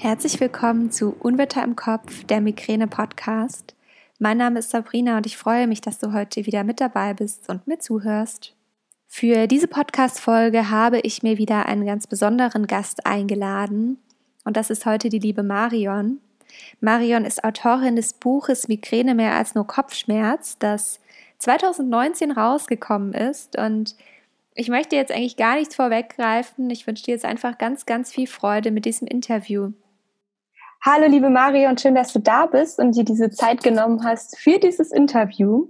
Herzlich willkommen zu Unwetter im Kopf, der Migräne-Podcast. Mein Name ist Sabrina und ich freue mich, dass du heute wieder mit dabei bist und mir zuhörst. Für diese Podcast-Folge habe ich mir wieder einen ganz besonderen Gast eingeladen und das ist heute die liebe Marion. Marion ist Autorin des Buches Migräne mehr als nur Kopfschmerz, das 2019 rausgekommen ist und ich möchte jetzt eigentlich gar nichts vorweggreifen. Ich wünsche dir jetzt einfach ganz, ganz viel Freude mit diesem Interview. Hallo liebe Mario und schön, dass du da bist und dir diese Zeit genommen hast für dieses Interview.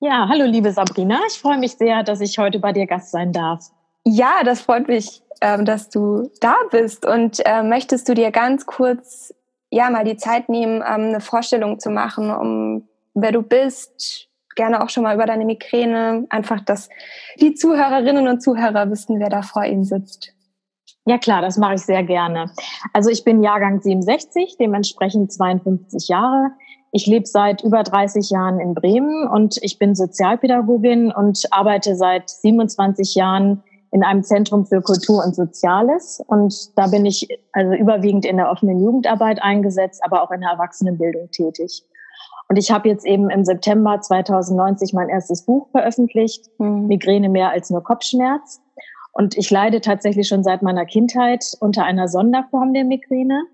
Ja, hallo liebe Sabrina. Ich freue mich sehr, dass ich heute bei dir Gast sein darf. Ja, das freut mich, ähm, dass du da bist. Und äh, möchtest du dir ganz kurz ja mal die Zeit nehmen, ähm, eine Vorstellung zu machen, um wer du bist, gerne auch schon mal über deine Migräne, einfach, dass die Zuhörerinnen und Zuhörer wissen, wer da vor ihnen sitzt. Ja klar, das mache ich sehr gerne. Also ich bin Jahrgang 67, dementsprechend 52 Jahre. Ich lebe seit über 30 Jahren in Bremen und ich bin Sozialpädagogin und arbeite seit 27 Jahren in einem Zentrum für Kultur und Soziales. Und da bin ich also überwiegend in der offenen Jugendarbeit eingesetzt, aber auch in der Erwachsenenbildung tätig. Und ich habe jetzt eben im September 2090 mein erstes Buch veröffentlicht, mhm. Migräne mehr als nur Kopfschmerz. Und ich leide tatsächlich schon seit meiner Kindheit unter einer Sonderform der Migräne.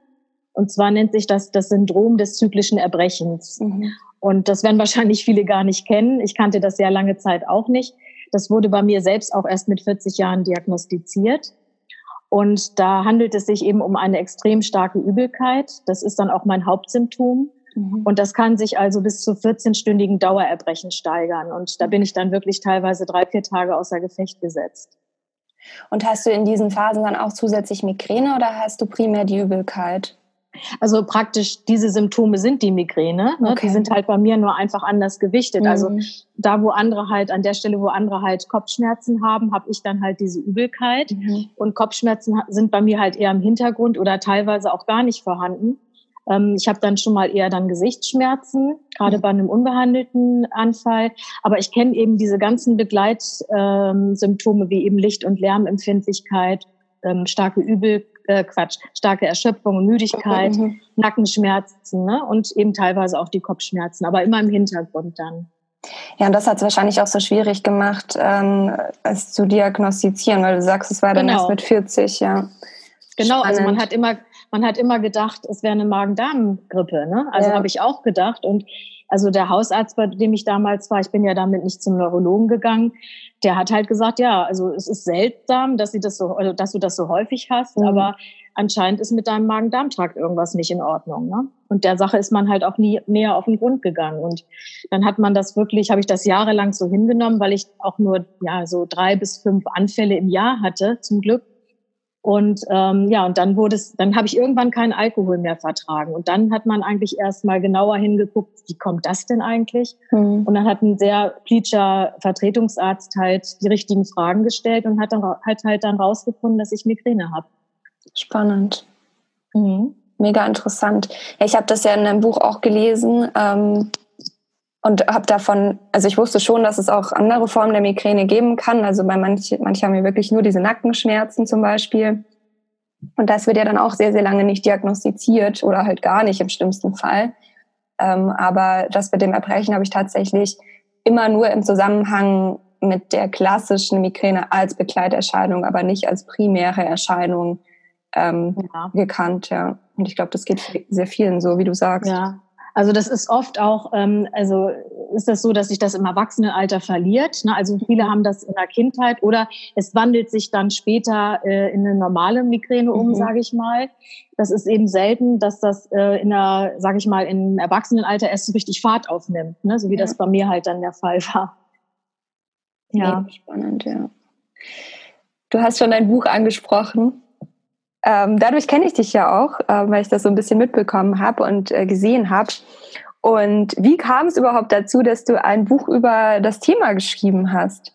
Und zwar nennt sich das das Syndrom des zyklischen Erbrechens. Mhm. Und das werden wahrscheinlich viele gar nicht kennen. Ich kannte das ja lange Zeit auch nicht. Das wurde bei mir selbst auch erst mit 40 Jahren diagnostiziert. Und da handelt es sich eben um eine extrem starke Übelkeit. Das ist dann auch mein Hauptsymptom. Mhm. Und das kann sich also bis zu 14-stündigen Dauererbrechen steigern. Und da bin ich dann wirklich teilweise drei, vier Tage außer Gefecht gesetzt. Und hast du in diesen Phasen dann auch zusätzlich Migräne oder hast du primär die Übelkeit? Also praktisch diese Symptome sind die Migräne. Ne? Okay. Die sind halt bei mir nur einfach anders gewichtet. Also mhm. Also da, wo andere halt, an der Stelle, wo andere halt Kopfschmerzen haben, habe ich dann halt diese Übelkeit. Mhm. Und Kopfschmerzen sind bei mir halt eher im Hintergrund oder teilweise auch gar nicht vorhanden. Ähm, ich habe dann schon mal eher dann Gesichtsschmerzen, gerade mhm. bei einem unbehandelten Anfall. Aber ich kenne eben diese ganzen Begleitsymptome ähm, wie eben Licht- und Lärmempfindlichkeit, ähm, starke Übel, äh, Quatsch, starke Erschöpfung und Müdigkeit, mhm. Nackenschmerzen ne? und eben teilweise auch die Kopfschmerzen, aber immer im Hintergrund dann. Ja, und das hat es wahrscheinlich auch so schwierig gemacht, ähm, es zu diagnostizieren, weil du sagst, es war dann genau. erst mit 40, ja. Genau, Spannend. also man hat immer man hat immer gedacht, es wäre eine Magen-Darm-Grippe. Ne? Also ja. habe ich auch gedacht. Und also der Hausarzt, bei dem ich damals war, ich bin ja damit nicht zum Neurologen gegangen, der hat halt gesagt, ja, also es ist seltsam, dass sie das so, also dass du das so häufig hast, mhm. aber anscheinend ist mit deinem Magen-Darm-Trakt irgendwas nicht in Ordnung. Ne? Und der Sache ist man halt auch nie näher auf den Grund gegangen. Und dann hat man das wirklich, habe ich das jahrelang so hingenommen, weil ich auch nur ja so drei bis fünf Anfälle im Jahr hatte, zum Glück. Und ähm, ja, und dann wurde es, dann habe ich irgendwann keinen Alkohol mehr vertragen. Und dann hat man eigentlich erst mal genauer hingeguckt, wie kommt das denn eigentlich? Mhm. Und dann hat ein sehr pleatscher Vertretungsarzt halt die richtigen Fragen gestellt und hat dann hat halt dann rausgefunden, dass ich Migräne habe. Spannend. Mhm. Mega interessant. Ja, ich habe das ja in einem Buch auch gelesen. Ähm, und habe davon, also ich wusste schon, dass es auch andere Formen der Migräne geben kann. Also bei manchen, manche haben ja wirklich nur diese Nackenschmerzen zum Beispiel. Und das wird ja dann auch sehr, sehr lange nicht diagnostiziert oder halt gar nicht im schlimmsten Fall. Ähm, aber das mit dem Erbrechen habe ich tatsächlich immer nur im Zusammenhang mit der klassischen Migräne als Begleiterscheinung, aber nicht als primäre Erscheinung ähm, ja. gekannt. Ja. Und ich glaube, das geht sehr vielen so, wie du sagst. Ja, also das ist oft auch, ähm, also ist das so, dass sich das im Erwachsenenalter verliert. Ne? Also viele haben das in der Kindheit oder es wandelt sich dann später äh, in eine normale Migräne um, mhm. sage ich mal. Das ist eben selten, dass das äh, in der, sage ich mal, im Erwachsenenalter erst so richtig Fahrt aufnimmt, ne? so wie ja. das bei mir halt dann der Fall war. Ja, spannend, ja. Du hast schon dein Buch angesprochen. Ähm, dadurch kenne ich dich ja auch, äh, weil ich das so ein bisschen mitbekommen habe und äh, gesehen habe. Und wie kam es überhaupt dazu, dass du ein Buch über das Thema geschrieben hast?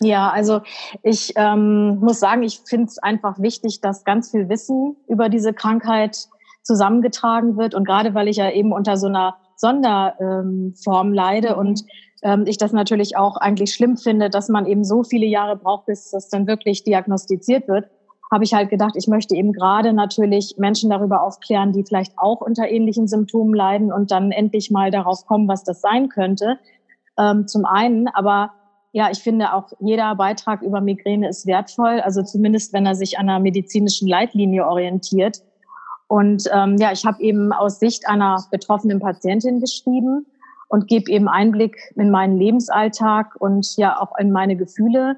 Ja, also ich ähm, muss sagen, ich finde es einfach wichtig, dass ganz viel Wissen über diese Krankheit zusammengetragen wird. Und gerade weil ich ja eben unter so einer Sonderform ähm, leide mhm. und ähm, ich das natürlich auch eigentlich schlimm finde, dass man eben so viele Jahre braucht, bis das dann wirklich diagnostiziert wird, habe ich halt gedacht, ich möchte eben gerade natürlich Menschen darüber aufklären, die vielleicht auch unter ähnlichen Symptomen leiden und dann endlich mal darauf kommen, was das sein könnte. Ähm, zum einen, aber ja, ich finde auch jeder Beitrag über Migräne ist wertvoll, also zumindest wenn er sich an einer medizinischen Leitlinie orientiert. Und ähm, ja, ich habe eben aus Sicht einer betroffenen Patientin geschrieben und gebe eben Einblick in meinen Lebensalltag und ja auch in meine Gefühle.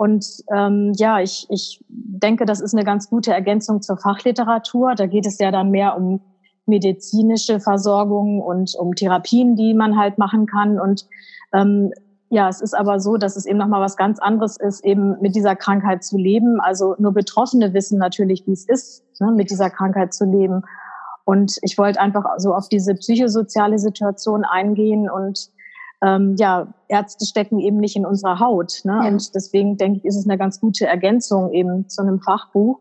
Und ähm, ja, ich, ich denke, das ist eine ganz gute Ergänzung zur Fachliteratur. Da geht es ja dann mehr um medizinische Versorgung und um Therapien, die man halt machen kann. Und ähm, ja, es ist aber so, dass es eben nochmal was ganz anderes ist, eben mit dieser Krankheit zu leben. Also nur Betroffene wissen natürlich, wie es ist, ne, mit dieser Krankheit zu leben. Und ich wollte einfach so auf diese psychosoziale Situation eingehen und ähm, ja, Ärzte stecken eben nicht in unserer Haut. Ne? Ja. Und deswegen denke ich, ist es eine ganz gute Ergänzung eben zu einem Fachbuch,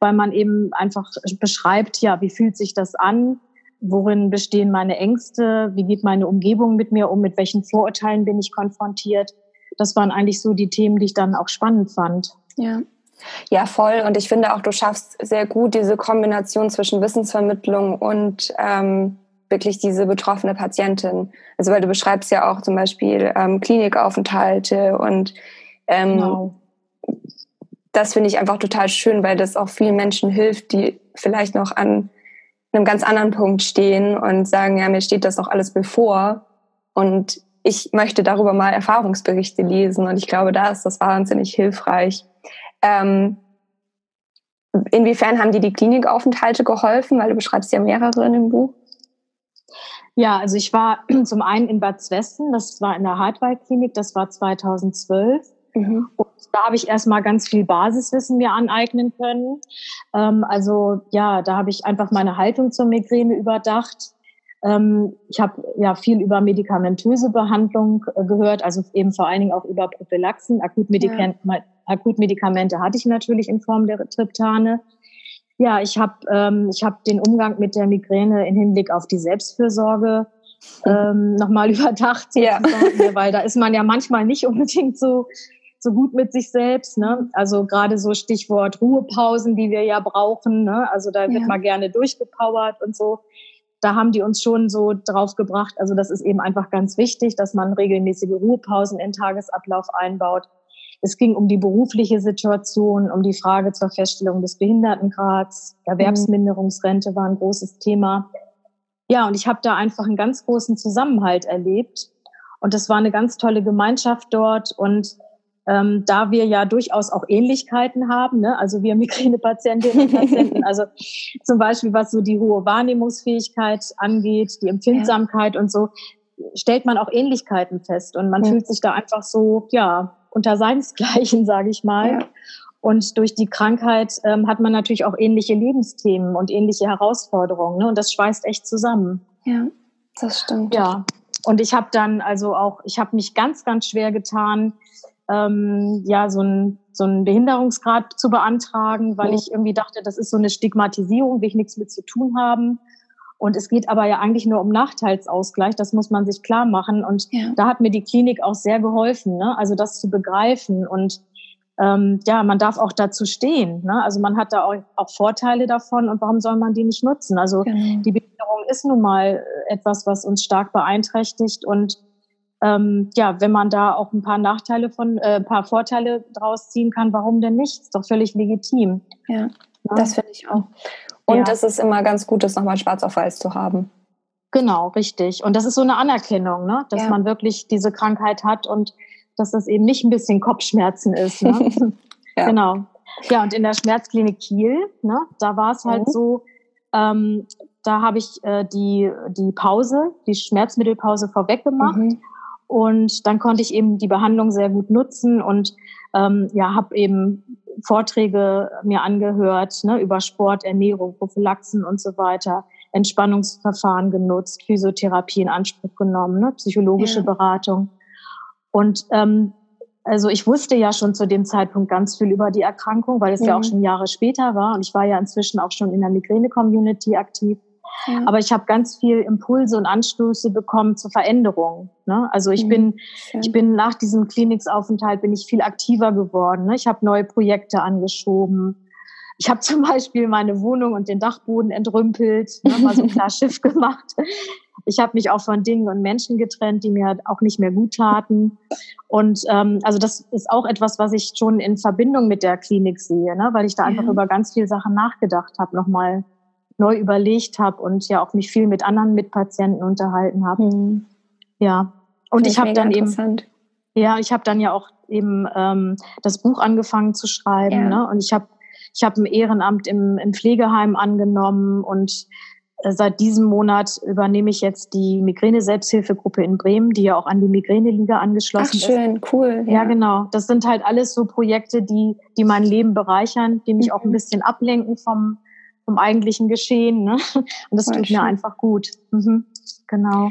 weil man eben einfach beschreibt, ja, wie fühlt sich das an? Worin bestehen meine Ängste? Wie geht meine Umgebung mit mir um? Mit welchen Vorurteilen bin ich konfrontiert? Das waren eigentlich so die Themen, die ich dann auch spannend fand. Ja. Ja, voll. Und ich finde auch, du schaffst sehr gut diese Kombination zwischen Wissensvermittlung und ähm, wirklich diese betroffene Patientin. Also weil du beschreibst ja auch zum Beispiel ähm, Klinikaufenthalte und ähm, genau. das finde ich einfach total schön, weil das auch vielen Menschen hilft, die vielleicht noch an einem ganz anderen Punkt stehen und sagen, ja, mir steht das noch alles bevor und ich möchte darüber mal Erfahrungsberichte lesen und ich glaube, da ist das wahnsinnig hilfreich. Ähm, inwiefern haben dir die Klinikaufenthalte geholfen? Weil du beschreibst ja mehrere in dem Buch. Ja, also ich war zum einen in Bad Zwesten, das war in der Hartwald-Klinik, das war 2012. Mhm. Und da habe ich erstmal ganz viel Basiswissen mir aneignen können. Ähm, also ja, da habe ich einfach meine Haltung zur Migräne überdacht. Ähm, ich habe ja viel über medikamentöse Behandlung äh, gehört, also eben vor allen Dingen auch über Prophylaxen. Akutmedikamente, ja. Akutmedikamente hatte ich natürlich in Form der Triptane. Ja, ich habe ähm, ich hab den Umgang mit der Migräne im Hinblick auf die Selbstfürsorge ähm, nochmal überdacht, ja. weil da ist man ja manchmal nicht unbedingt so so gut mit sich selbst. Ne? Also gerade so Stichwort Ruhepausen, die wir ja brauchen. Ne? Also da wird ja. mal gerne durchgepowert und so. Da haben die uns schon so drauf gebracht. Also das ist eben einfach ganz wichtig, dass man regelmäßige Ruhepausen in Tagesablauf einbaut. Es ging um die berufliche Situation, um die Frage zur Feststellung des Behindertengrads. Erwerbsminderungsrente war ein großes Thema. Ja, und ich habe da einfach einen ganz großen Zusammenhalt erlebt. Und es war eine ganz tolle Gemeinschaft dort. Und ähm, da wir ja durchaus auch Ähnlichkeiten haben, ne? also wir Migränepatientinnen und Patienten, also zum Beispiel was so die hohe Wahrnehmungsfähigkeit angeht, die Empfindsamkeit ja. und so, stellt man auch Ähnlichkeiten fest und man ja. fühlt sich da einfach so, ja, unter seinesgleichen, sage ich mal. Ja. Und durch die Krankheit ähm, hat man natürlich auch ähnliche Lebensthemen und ähnliche Herausforderungen. Ne? Und das schweißt echt zusammen. Ja, das stimmt. Ja. Und ich habe dann also auch, ich habe mich ganz, ganz schwer getan, ähm, ja, so ein so einen Behinderungsgrad zu beantragen, weil ich irgendwie dachte, das ist so eine Stigmatisierung, will ich nichts mit zu tun haben. Und es geht aber ja eigentlich nur um Nachteilsausgleich, das muss man sich klar machen. Und ja. da hat mir die Klinik auch sehr geholfen, ne? also das zu begreifen. Und ähm, ja, man darf auch dazu stehen. Ne? Also man hat da auch, auch Vorteile davon und warum soll man die nicht nutzen? Also genau. die Behinderung ist nun mal etwas, was uns stark beeinträchtigt. Und ähm, ja, wenn man da auch ein paar Nachteile von, äh, ein paar Vorteile draus ziehen kann, warum denn nicht? Ist doch völlig legitim. Ja, ja. das finde ich auch. Und ja. es ist immer ganz gut, das nochmal schwarz auf weiß zu haben. Genau, richtig. Und das ist so eine Anerkennung, ne? dass ja. man wirklich diese Krankheit hat und dass das eben nicht ein bisschen Kopfschmerzen ist. Ne? ja. Genau. Ja, und in der Schmerzklinik Kiel, ne, da war es halt mhm. so, ähm, da habe ich äh, die, die Pause, die Schmerzmittelpause vorweg gemacht. Mhm. Und dann konnte ich eben die Behandlung sehr gut nutzen und ähm, ja, habe eben Vorträge mir angehört ne, über Sport, Ernährung, Prophylaxen und so weiter, Entspannungsverfahren genutzt, Physiotherapie in Anspruch genommen, ne, psychologische ja. Beratung. Und ähm, also ich wusste ja schon zu dem Zeitpunkt ganz viel über die Erkrankung, weil es mhm. ja auch mhm. schon Jahre später war und ich war ja inzwischen auch schon in der Migräne-Community aktiv. Ja. Aber ich habe ganz viel Impulse und Anstöße bekommen zur Veränderung. Ne? Also ich mhm. bin, ich bin nach diesem Kliniksaufenthalt bin ich viel aktiver geworden. Ne? Ich habe neue Projekte angeschoben. ich habe zum Beispiel meine Wohnung und den Dachboden entrümpelt, ne, mal so ein klar Schiff gemacht. Ich habe mich auch von Dingen und Menschen getrennt, die mir auch nicht mehr gut taten. Und ähm, also das ist auch etwas, was ich schon in Verbindung mit der Klinik sehe, ne? weil ich da einfach über ganz viele Sachen nachgedacht habe, nochmal neu überlegt habe und ja auch mich viel mit anderen Mitpatienten unterhalten habe. Mhm. Ja. Und ich habe dann eben ja, ich habe dann ja auch eben ähm, das Buch angefangen zu schreiben. Ja. Ne? Und ich habe ich hab ein Ehrenamt im, im Pflegeheim angenommen und äh, seit diesem Monat übernehme ich jetzt die Migräne-Selbsthilfegruppe in Bremen, die ja auch an die Migräne-Liga angeschlossen ist. Ach, schön, ist. cool. Ja. ja. genau. Das sind halt alles so Projekte, die, die mein Leben bereichern, die mich mhm. auch ein bisschen ablenken vom, vom eigentlichen Geschehen. Ne? Und das Voll tut schön. mir einfach gut. Mhm. Genau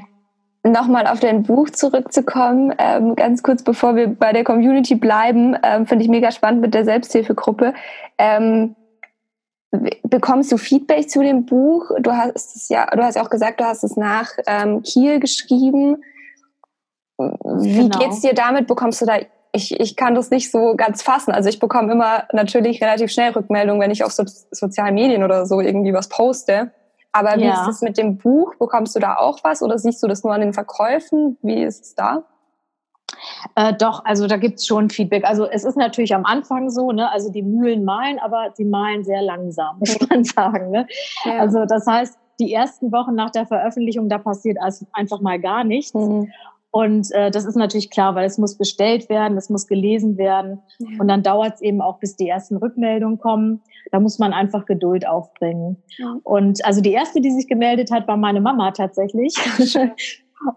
nochmal auf dein Buch zurückzukommen, ähm, ganz kurz bevor wir bei der Community bleiben, ähm, finde ich mega spannend mit der Selbsthilfegruppe. Ähm, bekommst du Feedback zu dem Buch? Du hast es ja, du hast ja auch gesagt, du hast es nach ähm, Kiel geschrieben. Wie genau. geht's dir damit? Bekommst du da ich, ich kann das nicht so ganz fassen. Also ich bekomme immer natürlich relativ schnell Rückmeldungen, wenn ich auf so, sozialen Medien oder so irgendwie was poste. Aber wie ja. ist es mit dem Buch? Bekommst du da auch was oder siehst du das nur an den Verkäufen? Wie ist es da? Äh, doch, also da gibt's schon Feedback. Also es ist natürlich am Anfang so, ne? also die Mühlen malen, aber sie malen sehr langsam, muss man sagen. Ne? Ja. Also das heißt, die ersten Wochen nach der Veröffentlichung, da passiert also einfach mal gar nichts. Mhm. Und äh, das ist natürlich klar, weil es muss bestellt werden, es muss gelesen werden. Ja. Und dann dauert es eben auch, bis die ersten Rückmeldungen kommen. Da muss man einfach Geduld aufbringen. Ja. Und also die erste, die sich gemeldet hat, war meine Mama tatsächlich.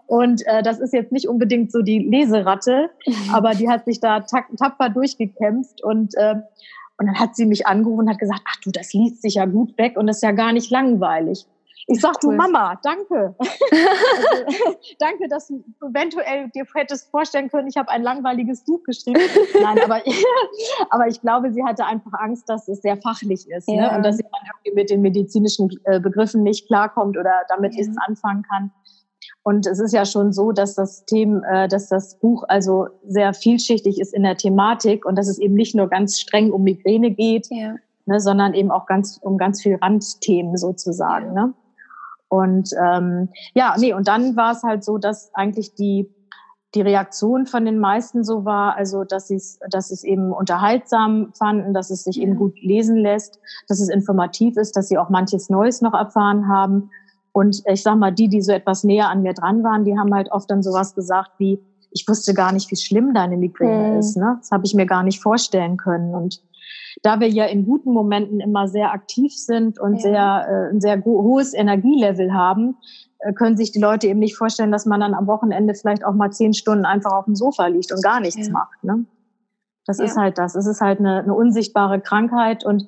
Und äh, das ist jetzt nicht unbedingt so die Leseratte, aber die hat sich da tapfer durchgekämpft und äh, und dann hat sie mich angerufen und hat gesagt, ach du, das liest sich ja gut weg und ist ja gar nicht langweilig. Ich sag, cool. du Mama, danke. also, danke, dass du eventuell dir hättest vorstellen können, ich habe ein langweiliges Buch geschrieben. Nein, aber, aber ich glaube, sie hatte einfach Angst, dass es sehr fachlich ist ne? ja. ne? und dass sie dann irgendwie mit den medizinischen äh, Begriffen nicht klarkommt oder damit ja. nichts anfangen kann. Und es ist ja schon so, dass das Thema, äh, dass das Buch also sehr vielschichtig ist in der Thematik und dass es eben nicht nur ganz streng um Migräne geht, ja. ne, sondern eben auch ganz um ganz viel Randthemen sozusagen. Ne? Und ähm, ja, nee, und dann war es halt so, dass eigentlich die die Reaktion von den meisten so war, also dass sie es, dass sie es eben unterhaltsam fanden, dass es sich eben gut lesen lässt, dass es informativ ist, dass sie auch manches Neues noch erfahren haben. Und ich sag mal, die, die so etwas näher an mir dran waren, die haben halt oft dann sowas gesagt wie, ich wusste gar nicht, wie schlimm deine Migräne mhm. ist. Ne? Das habe ich mir gar nicht vorstellen können. Und da wir ja in guten Momenten immer sehr aktiv sind und ja. sehr, äh, ein sehr hohes Energielevel haben, äh, können sich die Leute eben nicht vorstellen, dass man dann am Wochenende vielleicht auch mal zehn Stunden einfach auf dem Sofa liegt und gar nichts ja. macht. Ne? Das ja. ist halt das. Es ist halt eine, eine unsichtbare Krankheit und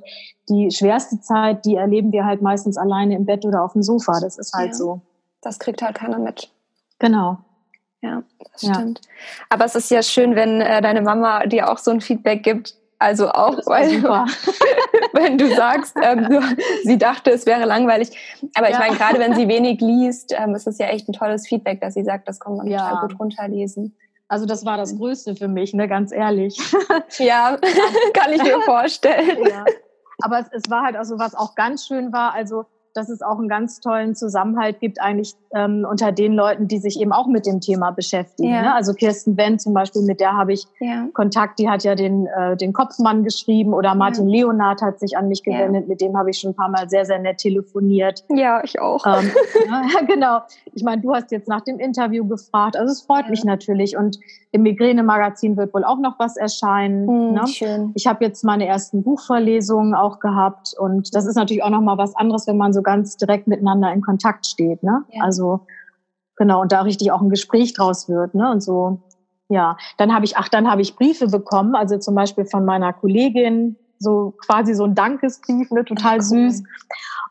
die schwerste Zeit, die erleben wir halt meistens alleine im Bett oder auf dem Sofa. Das ist halt so. Das kriegt halt keiner mit. Genau. Ja, das stimmt. Aber es ist ja schön, wenn äh, deine Mama dir auch so ein Feedback gibt, also auch, weil, wenn du sagst, ähm, sie dachte, es wäre langweilig. Aber ich meine, gerade wenn sie wenig liest, ähm, ist es ja echt ein tolles Feedback, dass sie sagt, das kann man ja. total gut runterlesen. Also das war das Größte für mich, ne, ganz ehrlich. Ja, kann ich mir vorstellen. Ja. Aber es, es war halt also, was auch ganz schön war, also dass es auch einen ganz tollen Zusammenhalt gibt eigentlich ähm, unter den Leuten, die sich eben auch mit dem Thema beschäftigen. Ja. Ne? Also Kirsten Wendt zum Beispiel, mit der habe ich ja. Kontakt, die hat ja den, äh, den Kopfmann geschrieben oder Martin ja. Leonard hat sich an mich gewendet, mit dem habe ich schon ein paar Mal sehr, sehr nett telefoniert. Ja, ich auch. Ähm, ja, genau. Ich meine, du hast jetzt nach dem Interview gefragt, also es freut mich natürlich und im Migräne-Magazin wird wohl auch noch was erscheinen. Mhm, ne? Schön. Ich habe jetzt meine ersten Buchvorlesungen auch gehabt und das ist natürlich auch noch mal was anderes, wenn man so ganz direkt miteinander in Kontakt steht. Ne? Ja. Also genau und da richtig auch ein Gespräch draus wird. Ne? Und so ja, dann habe ich ach dann habe ich Briefe bekommen, also zum Beispiel von meiner Kollegin so quasi so ein Dankesbrief, ne, total ach, cool. süß.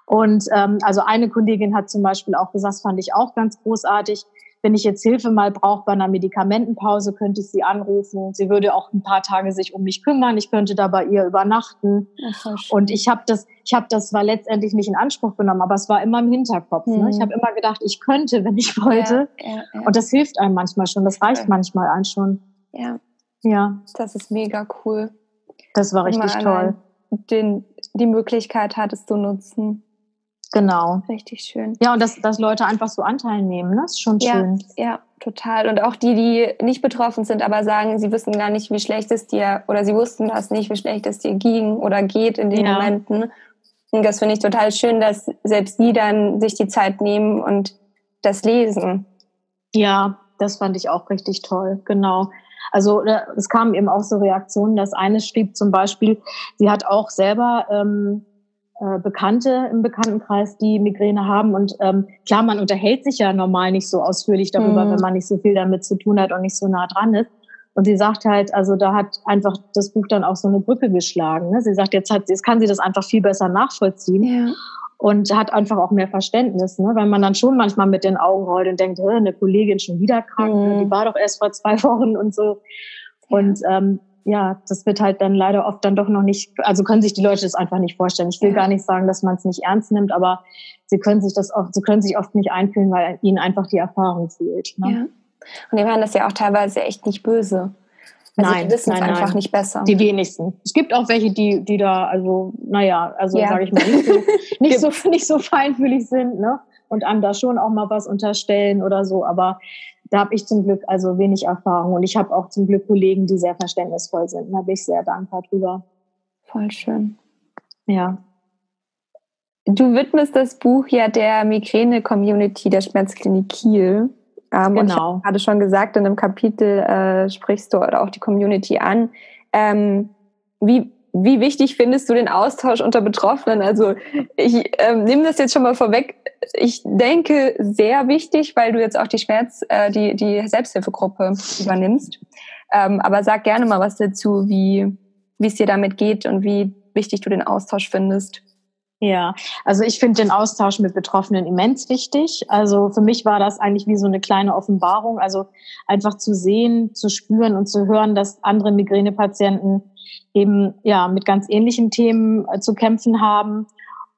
Und ähm, also eine Kollegin hat zum Beispiel auch gesagt, fand ich auch ganz großartig wenn ich jetzt Hilfe mal brauche bei einer Medikamentenpause, könnte ich sie anrufen. Sie würde auch ein paar Tage sich um mich kümmern. Ich könnte da bei ihr übernachten. Und ich habe das, ich habe das zwar letztendlich nicht in Anspruch genommen, aber es war immer im Hinterkopf. Mhm. Ne? Ich mhm. habe immer gedacht, ich könnte, wenn ich wollte. Ja, ja, ja. Und das hilft einem manchmal schon. Das reicht manchmal einem schon. Ja. Ja. Das ist mega cool. Das war richtig toll den die Möglichkeit hat, es zu nutzen. Genau. Richtig schön. Ja, und dass, dass Leute einfach so Anteil nehmen, ne? Das ist schon ja, schön. Ja, total. Und auch die, die nicht betroffen sind, aber sagen, sie wissen gar nicht, wie schlecht es dir, oder sie wussten das nicht, wie schlecht es dir ging oder geht in den ja. Momenten. Und das finde ich total schön, dass selbst die dann sich die Zeit nehmen und das lesen. Ja, das fand ich auch richtig toll, genau. Also äh, es kamen eben auch so Reaktionen, dass eine schrieb zum Beispiel, sie hat auch selber ähm, äh, Bekannte im Bekanntenkreis, die Migräne haben. Und ähm, klar, man unterhält sich ja normal nicht so ausführlich darüber, mhm. wenn man nicht so viel damit zu tun hat und nicht so nah dran ist. Und sie sagt halt, also da hat einfach das Buch dann auch so eine Brücke geschlagen. Ne? Sie sagt, jetzt, hat, jetzt kann sie das einfach viel besser nachvollziehen. Ja. Und hat einfach auch mehr Verständnis, ne? weil man dann schon manchmal mit den Augen rollt und denkt, eine Kollegin schon wieder krank, mhm. die war doch erst vor zwei Wochen und so. Und ähm, ja, das wird halt dann leider oft dann doch noch nicht, also können sich die Leute das einfach nicht vorstellen. Ich will gar nicht sagen, dass man es nicht ernst nimmt, aber sie können sich das oft, sie können sich oft nicht einfühlen, weil ihnen einfach die Erfahrung fehlt. Ne? Ja. Und die meinen das ja auch teilweise echt nicht böse. Also nein, die wissen es einfach nein. nicht besser. Die wenigsten. Es gibt auch welche, die, die da, also, naja, also ja. sage ich mal, nicht so, nicht, so, nicht so feinfühlig sind, ne? Und einem da schon auch mal was unterstellen oder so. Aber da habe ich zum Glück also wenig Erfahrung und ich habe auch zum Glück Kollegen, die sehr verständnisvoll sind. Da bin ich sehr dankbar drüber. Voll schön. Ja. Du widmest das Buch ja der Migräne-Community der Schmerzklinik Kiel. Ähm, genau. Und ich genau. gerade schon gesagt, in einem Kapitel äh, sprichst du auch die Community an. Ähm, wie, wie wichtig findest du den Austausch unter Betroffenen? Also ich ähm, nehme das jetzt schon mal vorweg. Ich denke sehr wichtig, weil du jetzt auch die Schmerz, äh, die, die Selbsthilfegruppe übernimmst. Ähm, aber sag gerne mal was dazu, wie, wie es dir damit geht und wie wichtig du den Austausch findest. Ja, also ich finde den Austausch mit Betroffenen immens wichtig. Also für mich war das eigentlich wie so eine kleine Offenbarung. Also einfach zu sehen, zu spüren und zu hören, dass andere Migränepatienten eben ja mit ganz ähnlichen Themen äh, zu kämpfen haben.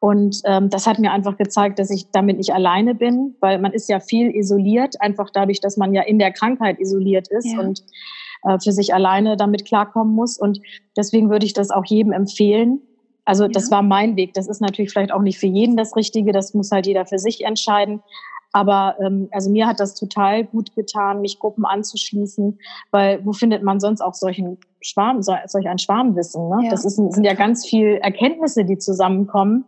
Und ähm, das hat mir einfach gezeigt, dass ich damit nicht alleine bin, weil man ist ja viel isoliert, einfach dadurch, dass man ja in der Krankheit isoliert ist ja. und äh, für sich alleine damit klarkommen muss. Und deswegen würde ich das auch jedem empfehlen. Also ja. das war mein Weg. Das ist natürlich vielleicht auch nicht für jeden das Richtige. Das muss halt jeder für sich entscheiden. Aber ähm, also mir hat das total gut getan, mich Gruppen anzuschließen, weil wo findet man sonst auch solchen Schwarm, solch ein Schwarmwissen? Ne? Ja. Das ist, sind ja ganz viel Erkenntnisse, die zusammenkommen.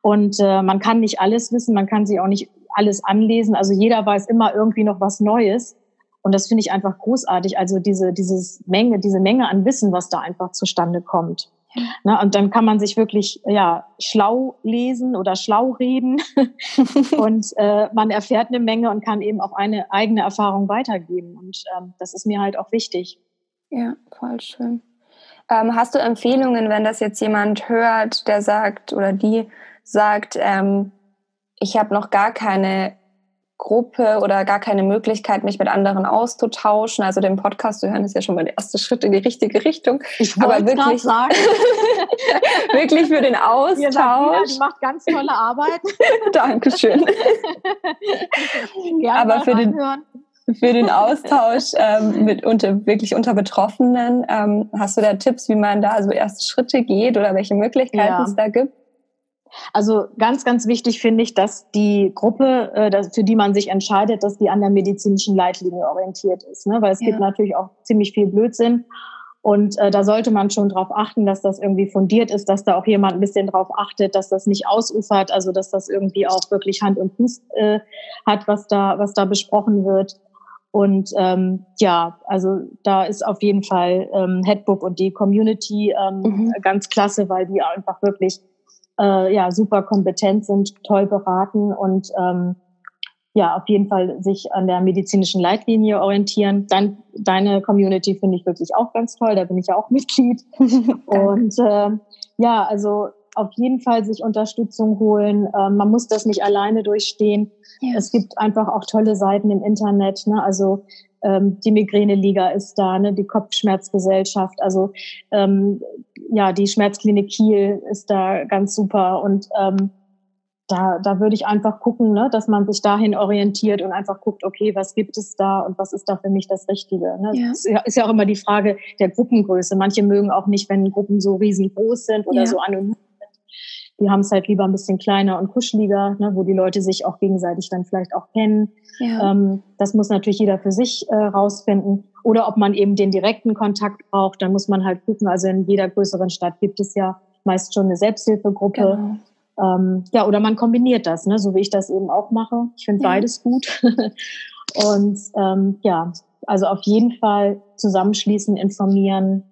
Und äh, man kann nicht alles wissen, man kann sich auch nicht alles anlesen. Also jeder weiß immer irgendwie noch was Neues. Und das finde ich einfach großartig. Also diese, dieses Menge, diese Menge an Wissen, was da einfach zustande kommt. Na, und dann kann man sich wirklich ja schlau lesen oder schlau reden und äh, man erfährt eine Menge und kann eben auch eine eigene Erfahrung weitergeben. Und ähm, das ist mir halt auch wichtig. Ja, voll schön. Ähm, hast du Empfehlungen, wenn das jetzt jemand hört, der sagt oder die sagt, ähm, ich habe noch gar keine Gruppe oder gar keine Möglichkeit, mich mit anderen auszutauschen. Also den Podcast zu hören ist ja schon mal der erste Schritt in die richtige Richtung. Ich Aber wirklich, sagen. wirklich für den Austausch. Ihr sagt, die macht ganz tolle Arbeit. Dankeschön. Aber für den, für den Austausch ähm, mit unter, wirklich unter Betroffenen, ähm, hast du da Tipps, wie man da so erste Schritte geht oder welche Möglichkeiten ja. es da gibt? Also ganz, ganz wichtig finde ich, dass die Gruppe, äh, für die man sich entscheidet, dass die an der medizinischen Leitlinie orientiert ist. Ne? Weil es ja. gibt natürlich auch ziemlich viel Blödsinn. Und äh, da sollte man schon darauf achten, dass das irgendwie fundiert ist, dass da auch jemand ein bisschen drauf achtet, dass das nicht ausufert, also dass das irgendwie auch wirklich Hand und Fuß äh, hat, was da, was da besprochen wird. Und ähm, ja, also da ist auf jeden Fall ähm, Headbook und die Community ähm, mhm. ganz klasse, weil die einfach wirklich äh, ja, super kompetent sind, toll beraten und ähm, ja, auf jeden Fall sich an der medizinischen Leitlinie orientieren. Dann deine Community finde ich wirklich auch ganz toll, da bin ich ja auch Mitglied. und äh, ja, also auf jeden Fall sich Unterstützung holen. Ähm, man muss das nicht alleine durchstehen. Ja. Es gibt einfach auch tolle Seiten im Internet. Ne? Also ähm, die Migräne-Liga ist da, ne? die Kopfschmerzgesellschaft. Also ähm, ja, die Schmerzklinik Kiel ist da ganz super und ähm, da, da würde ich einfach gucken, ne, dass man sich dahin orientiert und einfach guckt, okay, was gibt es da und was ist da für mich das Richtige. Ne? Ja. Das ist ja auch immer die Frage der Gruppengröße. Manche mögen auch nicht, wenn Gruppen so riesengroß sind oder ja. so anonym. Die haben es halt lieber ein bisschen kleiner und kuscheliger, ne, wo die Leute sich auch gegenseitig dann vielleicht auch kennen. Ja. Ähm, das muss natürlich jeder für sich äh, rausfinden. Oder ob man eben den direkten Kontakt braucht, dann muss man halt gucken. Also in jeder größeren Stadt gibt es ja meist schon eine Selbsthilfegruppe. Genau. Ähm, ja, oder man kombiniert das, ne, so wie ich das eben auch mache. Ich finde ja. beides gut. und ähm, ja, also auf jeden Fall zusammenschließen, informieren.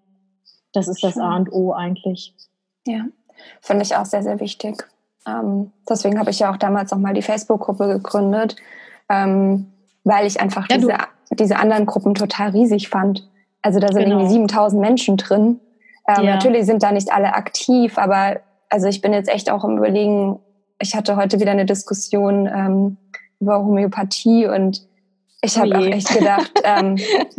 Das ist das A und O eigentlich. Ja, finde ich auch sehr, sehr wichtig. Ähm, deswegen habe ich ja auch damals nochmal die Facebook-Gruppe gegründet, ähm, weil ich einfach ja, diese, diese anderen Gruppen total riesig fand. Also da sind genau. irgendwie 7000 Menschen drin. Ähm, ja. Natürlich sind da nicht alle aktiv, aber also ich bin jetzt echt auch im Überlegen, ich hatte heute wieder eine Diskussion ähm, über Homöopathie und ich habe oh auch echt gedacht, ähm,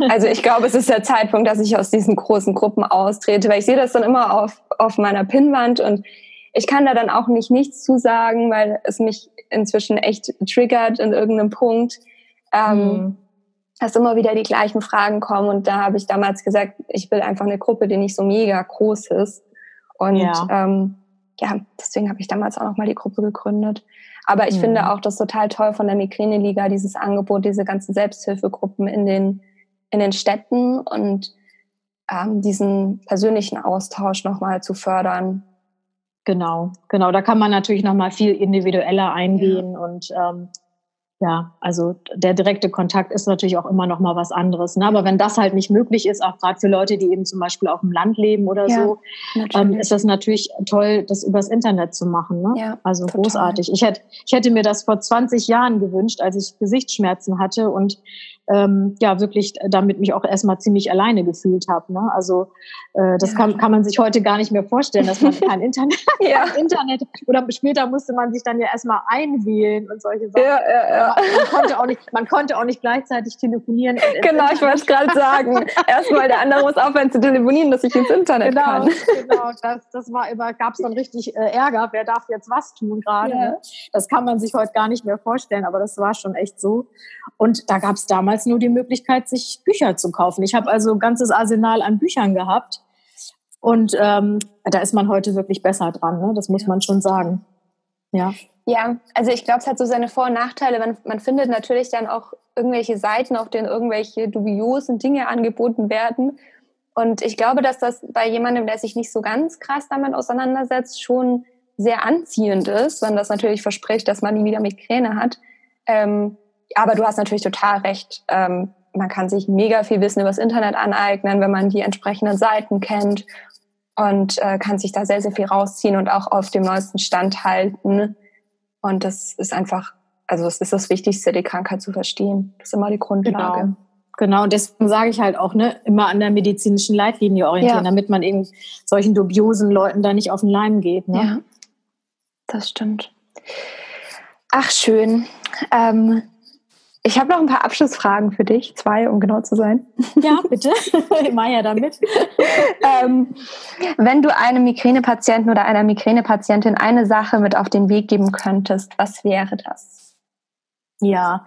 also ich glaube, es ist der Zeitpunkt, dass ich aus diesen großen Gruppen austrete, weil ich sehe das dann immer auf, auf meiner Pinnwand und ich kann da dann auch nicht nichts zu sagen, weil es mich inzwischen echt triggert in irgendeinem Punkt, ähm, mhm. dass immer wieder die gleichen Fragen kommen und da habe ich damals gesagt, ich will einfach eine Gruppe, die nicht so mega groß ist und ja, ähm, ja deswegen habe ich damals auch nochmal die Gruppe gegründet. Aber ich mhm. finde auch das total toll von der Migräne-Liga, dieses Angebot, diese ganzen Selbsthilfegruppen in den, in den Städten und ähm, diesen persönlichen Austausch nochmal zu fördern. Genau, genau. Da kann man natürlich nochmal viel individueller eingehen ja. und ähm, ja, also der direkte Kontakt ist natürlich auch immer noch mal was anderes. Ne? Aber wenn das halt nicht möglich ist, auch gerade für Leute, die eben zum Beispiel auf dem Land leben oder ja, so, ähm, ist das natürlich toll, das übers Internet zu machen. Ne? Ja, also total. großartig. Ich hätte, ich hätte mir das vor 20 Jahren gewünscht, als ich Gesichtsschmerzen hatte und ähm, ja wirklich damit mich auch erstmal ziemlich alleine gefühlt habe. Ne? Also äh, das ja. kann, kann man sich heute gar nicht mehr vorstellen, dass man kein Internet, ja. kein Internet oder später musste man sich dann ja erstmal einwählen und solche Sachen. Ja, ja, ja. Man, konnte auch nicht, man konnte auch nicht gleichzeitig telefonieren. genau, ich wollte es gerade sagen. Erstmal der andere muss aufhören zu telefonieren, dass ich ins Internet genau, kann. Genau, das, das war immer, gab es dann richtig äh, Ärger, wer darf jetzt was tun gerade. Ja. Ne? Das kann man sich heute gar nicht mehr vorstellen, aber das war schon echt so. Und da gab es damals damals nur die Möglichkeit, sich Bücher zu kaufen. Ich habe also ein ganzes Arsenal an Büchern gehabt. Und ähm, da ist man heute wirklich besser dran, ne? das muss man schon sagen. Ja, ja also ich glaube, es hat so seine Vor- und Nachteile. Man, man findet natürlich dann auch irgendwelche Seiten, auf denen irgendwelche dubiosen Dinge angeboten werden. Und ich glaube, dass das bei jemandem, der sich nicht so ganz krass damit auseinandersetzt, schon sehr anziehend ist, wenn das natürlich verspricht, dass man nie wieder Migräne hat. Ähm, aber du hast natürlich total recht. Ähm, man kann sich mega viel Wissen übers Internet aneignen, wenn man die entsprechenden Seiten kennt und äh, kann sich da sehr, sehr viel rausziehen und auch auf dem neuesten Stand halten. Und das ist einfach, also es ist das Wichtigste, die Krankheit zu verstehen. Das ist immer die Grundlage. Genau. Genau, und deswegen sage ich halt auch, ne, immer an der medizinischen Leitlinie orientieren, ja. damit man eben solchen dubiosen Leuten da nicht auf den Leim geht. Ne? Ja, das stimmt. Ach, schön. Ähm, ich habe noch ein paar Abschlussfragen für dich, zwei, um genau zu sein. Ja, bitte. Ich mache ja damit. ähm, wenn du einem Migränepatienten oder einer Migränepatientin eine Sache mit auf den Weg geben könntest, was wäre das? Ja,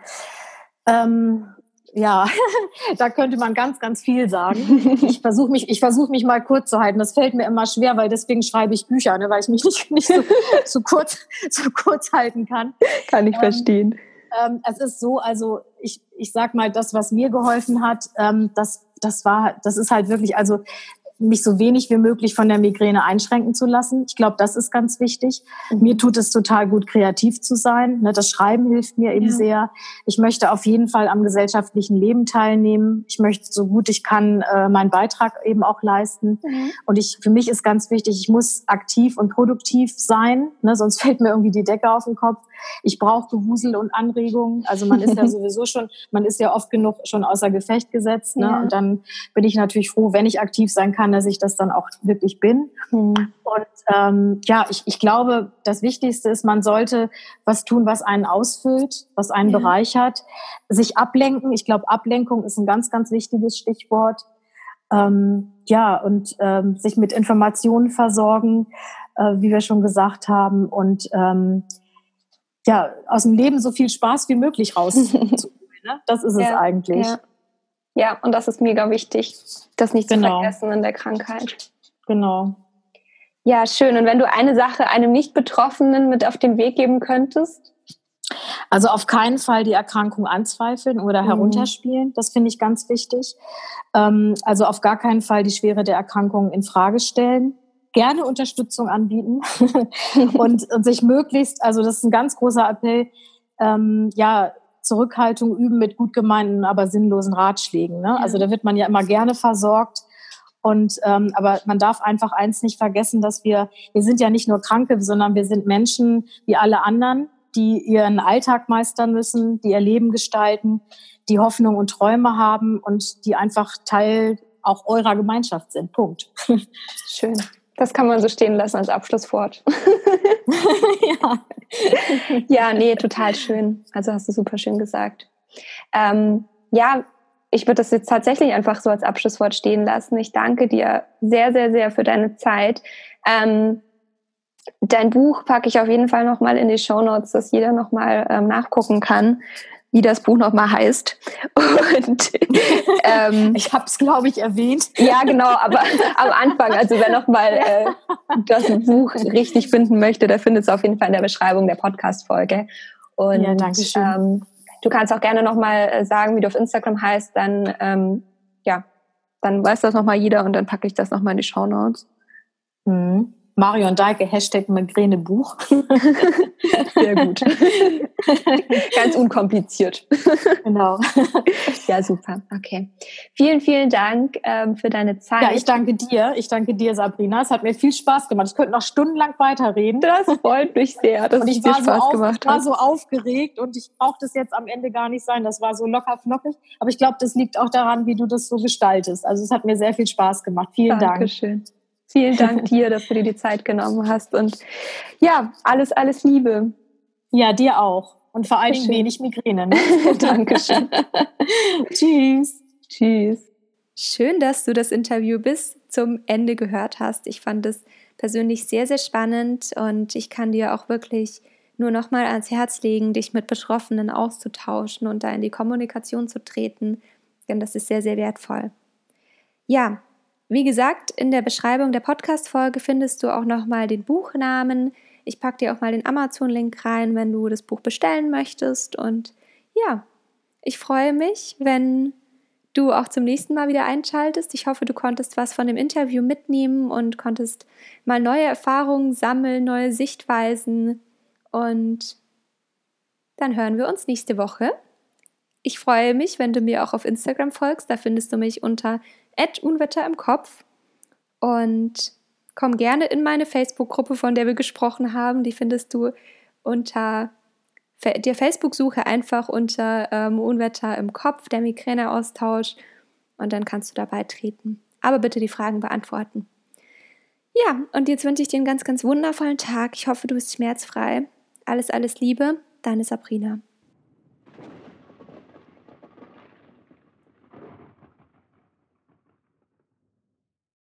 ähm, ja, da könnte man ganz, ganz viel sagen. Ich versuche mich, ich versuche mich mal kurz zu halten. Das fällt mir immer schwer, weil deswegen schreibe ich Bücher, ne, weil ich mich nicht, nicht so, so kurz, so kurz halten kann. Kann ich ähm, verstehen ähm, es ist so, also ich, ich sag mal, das, was mir geholfen hat, ähm, das, das war, das ist halt wirklich, also mich so wenig wie möglich von der Migräne einschränken zu lassen. Ich glaube, das ist ganz wichtig. Mhm. Mir tut es total gut, kreativ zu sein. Ne, das Schreiben hilft mir eben ja. sehr. Ich möchte auf jeden Fall am gesellschaftlichen Leben teilnehmen. Ich möchte so gut ich kann äh, meinen Beitrag eben auch leisten. Mhm. Und ich, für mich ist ganz wichtig, ich muss aktiv und produktiv sein, ne, sonst fällt mir irgendwie die Decke auf den Kopf. Ich brauche Gewusel und Anregungen. Also man ist ja sowieso schon, man ist ja oft genug schon außer Gefecht gesetzt. Ne? Ja. Und dann bin ich natürlich froh, wenn ich aktiv sein kann, dass ich das dann auch wirklich bin. Mhm. Und ähm, ja, ich, ich glaube, das Wichtigste ist, man sollte was tun, was einen ausfüllt, was einen ja. bereichert. Sich ablenken. Ich glaube, Ablenkung ist ein ganz, ganz wichtiges Stichwort. Ähm, ja, und ähm, sich mit Informationen versorgen, äh, wie wir schon gesagt haben. Und ähm, ja, aus dem Leben so viel Spaß wie möglich rauszuholen. ne? Das ist ja, es eigentlich. Ja. ja. und das ist mega wichtig, das nicht genau. zu vergessen in der Krankheit. Genau. Ja, schön. Und wenn du eine Sache einem Nicht-Betroffenen mit auf den Weg geben könntest? Also auf keinen Fall die Erkrankung anzweifeln oder mhm. herunterspielen. Das finde ich ganz wichtig. Ähm, also auf gar keinen Fall die Schwere der Erkrankung in Frage stellen. Gerne Unterstützung anbieten und, und sich möglichst, also das ist ein ganz großer Appell, ähm, ja, Zurückhaltung üben mit gut gemeinten, aber sinnlosen Ratschlägen. Ne? Also da wird man ja immer gerne versorgt. Und ähm, aber man darf einfach eins nicht vergessen, dass wir wir sind ja nicht nur Kranke, sondern wir sind Menschen wie alle anderen die ihren Alltag meistern müssen, die ihr Leben gestalten, die Hoffnung und Träume haben und die einfach Teil auch eurer Gemeinschaft sind. Punkt. Schön. Das kann man so stehen lassen als Abschlusswort. ja. ja, nee, total schön. Also hast du super schön gesagt. Ähm, ja, ich würde das jetzt tatsächlich einfach so als Abschlusswort stehen lassen. Ich danke dir sehr, sehr, sehr für deine Zeit. Ähm, Dein Buch packe ich auf jeden Fall nochmal in die Show Notes, dass jeder nochmal ähm, nachgucken kann, wie das Buch nochmal heißt. Und, ähm, ich habe es, glaube ich, erwähnt. Ja, genau, aber am Anfang, also wer nochmal äh, das Buch richtig finden möchte, der findet es auf jeden Fall in der Beschreibung der Podcast-Folge. Und ja, danke schön. Ähm, du kannst auch gerne nochmal äh, sagen, wie du auf Instagram heißt, dann ähm, ja, dann weiß das nochmal jeder und dann packe ich das nochmal in die Show Notes. Mhm. Marion Deike, Hashtag Migränebuch. Sehr gut. Ganz unkompliziert. Genau. Ja, super. Okay. Vielen, vielen Dank ähm, für deine Zeit. Ja, ich danke dir. Ich danke dir, Sabrina. Es hat mir viel Spaß gemacht. Ich könnte noch stundenlang weiterreden. Das freut mich sehr. Das und ich war, Spaß so auf, gemacht war so aufgeregt und ich brauche das jetzt am Ende gar nicht sein. Das war so locker flockig. Aber ich glaube, das liegt auch daran, wie du das so gestaltest. Also es hat mir sehr viel Spaß gemacht. Vielen Dankeschön. Dank. Vielen Dank dir, dass du dir die Zeit genommen hast. Und ja, alles, alles Liebe. Ja, dir auch. Und vor allen Dingen wenig Migräne. Ne? Dankeschön. Tschüss. Tschüss. Schön, dass du das Interview bis zum Ende gehört hast. Ich fand es persönlich sehr, sehr spannend und ich kann dir auch wirklich nur nochmal ans Herz legen, dich mit Betroffenen auszutauschen und da in die Kommunikation zu treten, denn das ist sehr, sehr wertvoll. Ja, wie gesagt, in der Beschreibung der Podcast-Folge findest du auch nochmal den Buchnamen. Ich packe dir auch mal den Amazon-Link rein, wenn du das Buch bestellen möchtest. Und ja, ich freue mich, wenn du auch zum nächsten Mal wieder einschaltest. Ich hoffe, du konntest was von dem Interview mitnehmen und konntest mal neue Erfahrungen sammeln, neue Sichtweisen. Und dann hören wir uns nächste Woche. Ich freue mich, wenn du mir auch auf Instagram folgst. Da findest du mich unter Unwetter im Kopf. Und komm gerne in meine Facebook-Gruppe, von der wir gesprochen haben. Die findest du unter der Facebook-Suche einfach unter ähm, Unwetter im Kopf, der Migräneaustausch. Und dann kannst du da beitreten. Aber bitte die Fragen beantworten. Ja, und jetzt wünsche ich dir einen ganz, ganz wundervollen Tag. Ich hoffe, du bist schmerzfrei. Alles, alles Liebe, deine Sabrina.